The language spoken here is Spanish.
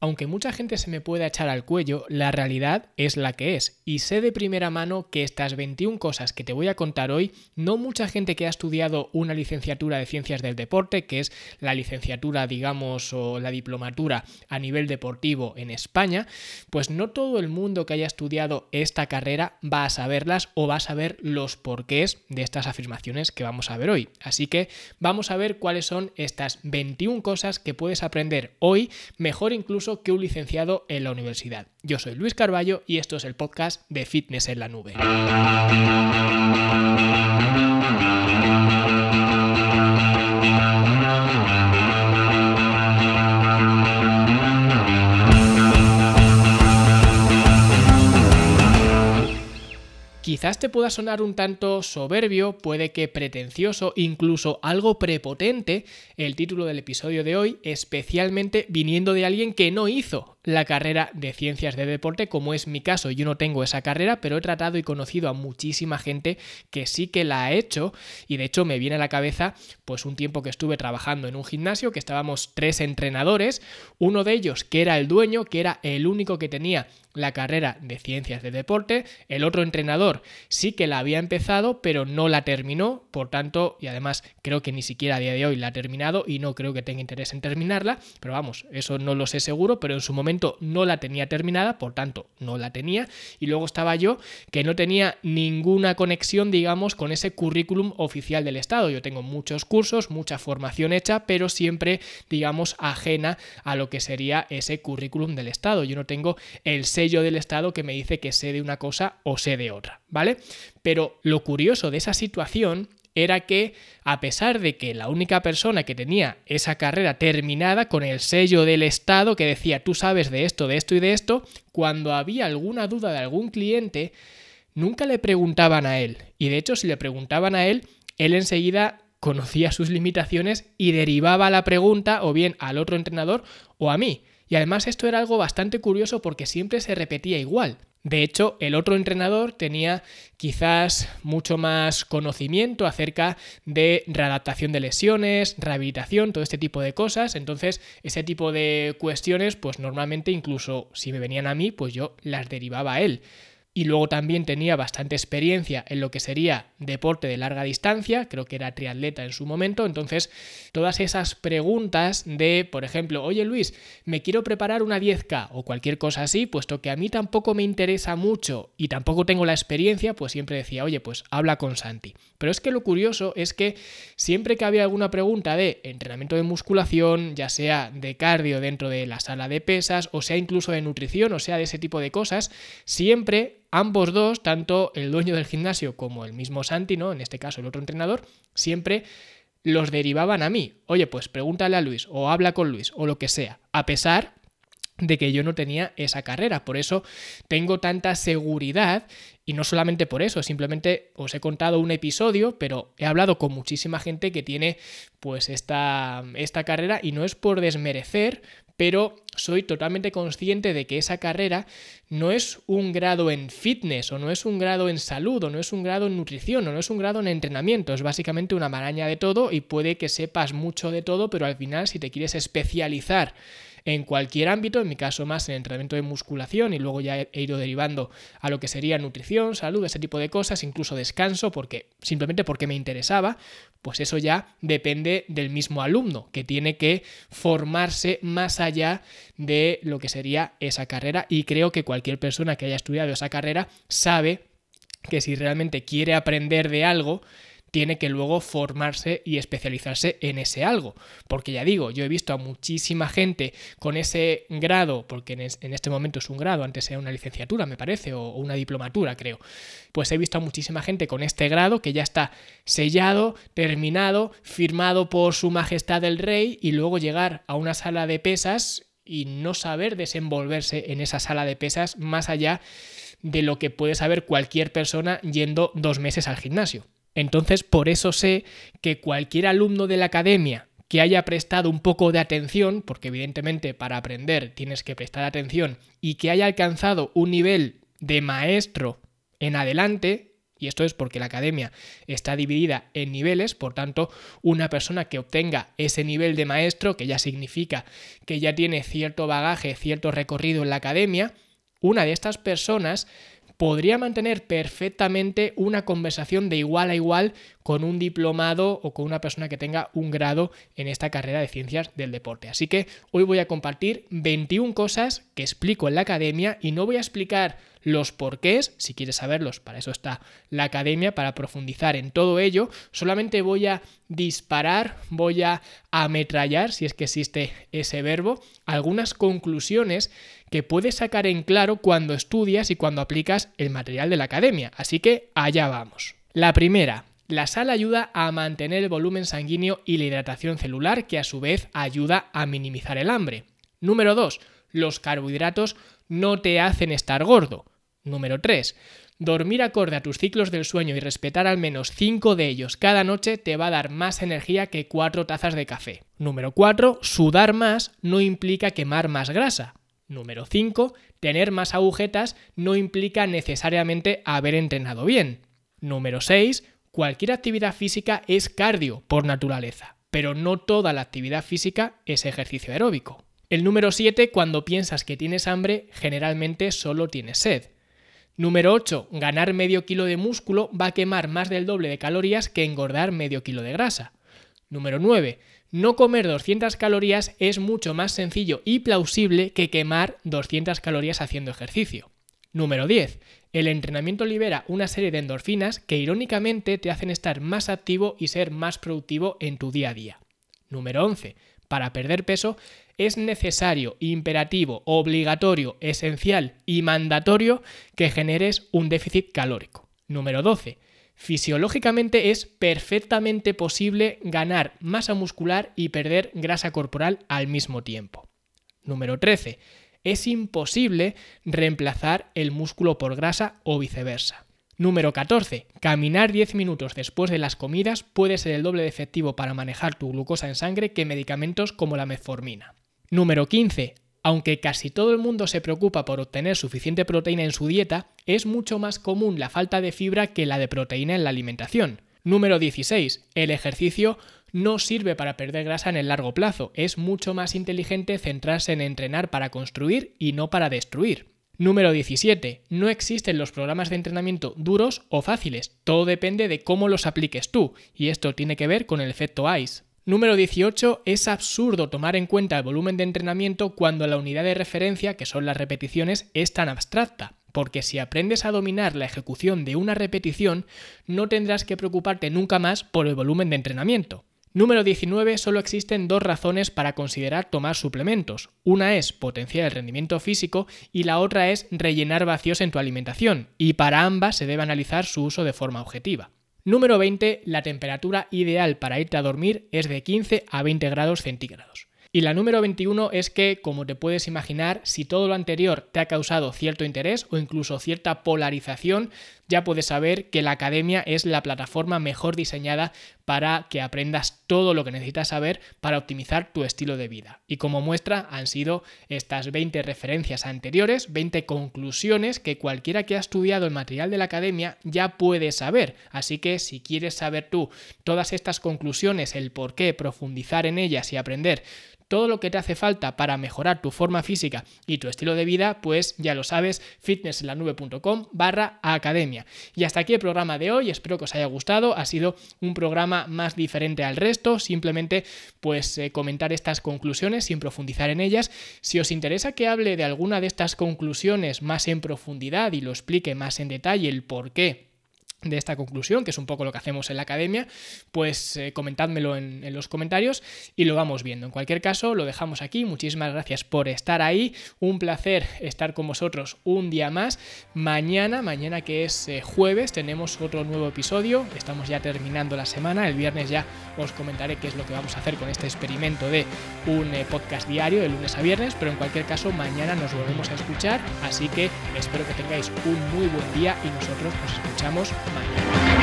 Aunque mucha gente se me pueda echar al cuello, la realidad es la que es. Y sé de primera mano que estas 21 cosas que te voy a contar hoy, no mucha gente que ha estudiado una licenciatura de ciencias del deporte, que es la licenciatura, digamos, o la diplomatura a nivel deportivo en España, pues no todo el mundo que haya estudiado esta carrera va a saberlas o va a saber los porqués de estas afirmaciones que vamos a ver hoy. Así que vamos a ver cuáles son estas 21 cosas que puedes aprender hoy, mejor incluso que un licenciado en la universidad. Yo soy Luis Carballo y esto es el podcast de Fitness en la Nube. Quizás te pueda sonar un tanto soberbio, puede que pretencioso, incluso algo prepotente el título del episodio de hoy, especialmente viniendo de alguien que no hizo la carrera de ciencias de deporte, como es mi caso. Yo no tengo esa carrera, pero he tratado y conocido a muchísima gente que sí que la ha hecho. Y de hecho me viene a la cabeza pues un tiempo que estuve trabajando en un gimnasio, que estábamos tres entrenadores, uno de ellos que era el dueño, que era el único que tenía la carrera de ciencias de deporte, el otro entrenador sí que la había empezado, pero no la terminó, por tanto, y además creo que ni siquiera a día de hoy la ha terminado y no creo que tenga interés en terminarla, pero vamos, eso no lo sé seguro, pero en su momento no la tenía terminada, por tanto no la tenía, y luego estaba yo que no tenía ninguna conexión, digamos, con ese currículum oficial del Estado. Yo tengo muchos cursos, mucha formación hecha, pero siempre, digamos, ajena a lo que sería ese currículum del Estado. Yo no tengo el sello del Estado que me dice que sé de una cosa o sé de otra, ¿vale? Pero lo curioso de esa situación era que, a pesar de que la única persona que tenía esa carrera terminada con el sello del Estado que decía tú sabes de esto, de esto y de esto, cuando había alguna duda de algún cliente, nunca le preguntaban a él. Y de hecho, si le preguntaban a él, él enseguida conocía sus limitaciones y derivaba la pregunta o bien al otro entrenador o a mí. Y además esto era algo bastante curioso porque siempre se repetía igual. De hecho, el otro entrenador tenía quizás mucho más conocimiento acerca de readaptación de lesiones, rehabilitación, todo este tipo de cosas. Entonces, ese tipo de cuestiones, pues normalmente incluso si me venían a mí, pues yo las derivaba a él y luego también tenía bastante experiencia en lo que sería deporte de larga distancia, creo que era triatleta en su momento, entonces todas esas preguntas de, por ejemplo, oye Luis, me quiero preparar una 10K o cualquier cosa así, puesto que a mí tampoco me interesa mucho y tampoco tengo la experiencia, pues siempre decía, oye, pues habla con Santi. Pero es que lo curioso es que siempre que había alguna pregunta de entrenamiento de musculación, ya sea de cardio dentro de la sala de pesas, o sea incluso de nutrición, o sea de ese tipo de cosas, siempre ambos dos, tanto el dueño del gimnasio como el mismo Santi, ¿no? En este caso el otro entrenador, siempre los derivaban a mí. Oye, pues pregúntale a Luis o habla con Luis o lo que sea. A pesar de que yo no tenía esa carrera. Por eso tengo tanta seguridad y no solamente por eso, simplemente os he contado un episodio, pero he hablado con muchísima gente que tiene pues esta, esta carrera y no es por desmerecer, pero soy totalmente consciente de que esa carrera no es un grado en fitness o no es un grado en salud o no es un grado en nutrición o no es un grado en entrenamiento, es básicamente una maraña de todo y puede que sepas mucho de todo, pero al final si te quieres especializar en cualquier ámbito, en mi caso más en entrenamiento de musculación y luego ya he ido derivando a lo que sería nutrición, salud, ese tipo de cosas, incluso descanso, porque simplemente porque me interesaba, pues eso ya depende del mismo alumno, que tiene que formarse más allá de lo que sería esa carrera y creo que cualquier persona que haya estudiado esa carrera sabe que si realmente quiere aprender de algo, tiene que luego formarse y especializarse en ese algo. Porque ya digo, yo he visto a muchísima gente con ese grado, porque en, este momento es un grado, antes era una licenciatura, me parece, o una diplomatura, creo. Pues he visto a muchísima gente con este grado que ya está sellado, terminado, firmado por su majestad el rey y luego llegar a una sala de pesas y no saber desenvolverse en esa sala de pesas más allá de lo que puede saber cualquier persona yendo dos meses al gimnasio. Entonces, por eso sé que cualquier alumno de la academia que haya prestado un poco de atención, porque evidentemente para aprender tienes que prestar atención, y que haya alcanzado un nivel de maestro en adelante, Y esto es porque la academia está dividida en niveles, por tanto, una persona que obtenga ese nivel de maestro, que ya significa que ya tiene cierto bagaje, cierto recorrido en la academia, una de estas personas podría mantener perfectamente una conversación de igual a igual con un diplomado o con una persona que tenga un grado en esta carrera de ciencias del deporte. Así que hoy voy a compartir 21 cosas que explico en la academia y no voy a explicar los porqués, si quieres saberlos, para eso está la academia, para profundizar en todo ello. Solamente voy a disparar, voy a ametrallar, si es que existe ese verbo, algunas conclusiones que puedes sacar en claro cuando estudias y cuando aplicas el material de la academia. Así que allá vamos. La primera, la sal ayuda a mantener el volumen sanguíneo y la hidratación celular, que a su vez ayuda a minimizar el hambre. Número 2. Los carbohidratos no te hacen estar gordo. Número 3. Dormir acorde a tus ciclos del sueño y respetar al menos 5 de ellos cada noche te va a dar más energía que 4 tazas de café. Número 4. Sudar más no implica quemar más grasa. Número 5. Tener más agujetas no implica necesariamente haber entrenado bien. Número 6. Cualquier actividad física es cardio por naturaleza, pero no toda la actividad física es ejercicio aeróbico. El número 7. Cuando piensas que tienes hambre, generalmente solo tienes sed. Número 8. Ganar medio kilo de músculo va a quemar más del doble de calorías que engordar medio kilo de grasa. Número 9. No comer 200 calorías es mucho más sencillo y plausible que quemar 200 calorías haciendo ejercicio. Número 10. El entrenamiento libera una serie de endorfinas que irónicamente te hacen estar más activo y ser más productivo en tu día a día. Número 11. Para perder peso es necesario, imperativo, obligatorio, esencial y mandatorio que generes un déficit calórico. Número 12. Fisiológicamente es perfectamente posible ganar masa muscular y perder grasa corporal al mismo tiempo. Número 13. Es imposible reemplazar el músculo por grasa o viceversa. Número 14. Caminar 10 minutos después de las comidas puede ser el doble de efectivo para manejar tu glucosa en sangre que medicamentos como la metformina. Número 15. Aunque casi todo el mundo se preocupa por obtener suficiente proteína en su dieta, es mucho más común la falta de fibra que la de proteína en la alimentación. Número 16. El ejercicio no sirve para perder grasa en el largo plazo. Es mucho más inteligente centrarse en entrenar para construir y no para destruir. Número 17. No existen los programas de entrenamiento duros o fáciles. Todo depende de cómo los apliques tú, y esto tiene que ver con el efecto ICE. Número 18. Es absurdo tomar en cuenta el volumen de entrenamiento cuando la unidad de referencia, que son las repeticiones, es tan abstracta porque si aprendes a dominar la ejecución de una repetición, no tendrás que preocuparte nunca más por el volumen de entrenamiento. Número 19. Solo existen dos razones para considerar tomar suplementos. Una es potenciar el rendimiento físico y la otra es rellenar vacíos en tu alimentación, y para ambas se debe analizar su uso de forma objetiva. Número 20. La temperatura ideal para irte a dormir es de 15 a 20 grados centígrados. Y la número 21 es que, como te puedes imaginar, si todo lo anterior te ha causado cierto interés o incluso cierta polarización, ya puedes saber que la academia es la plataforma mejor diseñada para que aprendas todo lo que necesitas saber para optimizar tu estilo de vida. Y como muestra han sido estas 20 referencias anteriores, 20 conclusiones que cualquiera que ha estudiado el material de la academia ya puede saber. Así que si quieres saber tú todas estas conclusiones, el por qué, profundizar en ellas y aprender todo lo que te hace falta para mejorar tu forma física y tu estilo de vida, pues ya lo sabes, fitnessenlanube.com barra academia. Y hasta aquí el programa de hoy, espero que os haya gustado, ha sido un programa más diferente al resto, simplemente pues eh, comentar estas conclusiones sin profundizar en ellas. Si os interesa que hable de alguna de estas conclusiones más en profundidad y lo explique más en detalle el por qué de esta conclusión, que es un poco lo que hacemos en la academia, pues eh, comentádmelo en, los comentarios y lo vamos viendo. En cualquier caso, lo dejamos aquí. Muchísimas gracias por estar ahí. Un placer estar con vosotros un día más. Mañana, mañana que es eh, jueves, tenemos otro nuevo episodio. Estamos ya terminando la semana. El viernes ya os comentaré qué es lo que vamos a hacer con este experimento de un eh, podcast diario de lunes a viernes, pero en cualquier caso, mañana nos volvemos a escuchar. Así que espero que tengáis un muy buen día y nosotros nos escuchamos mañana.